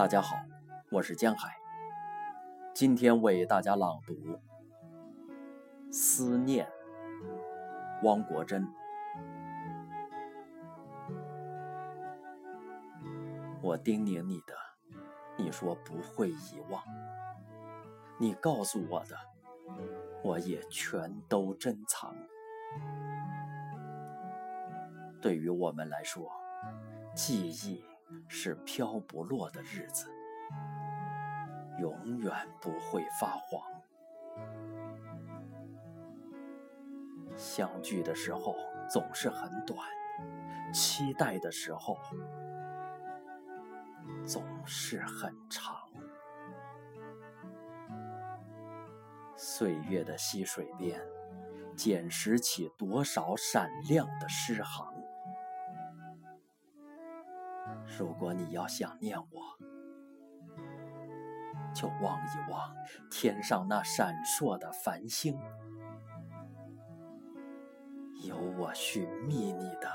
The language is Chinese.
大家好，我是江海，今天为大家朗读《思念》，汪国真。我叮咛你的，你说不会遗忘；你告诉我的，我也全都珍藏。对于我们来说，记忆是飘不落的日子，永远不会发黄。相聚的时候总是很短，期待的时候总是很长。岁月的溪水边，捡拾起多少闪亮的诗行。如果你要想念我，就望一望天上那闪烁的繁星，有我寻觅你的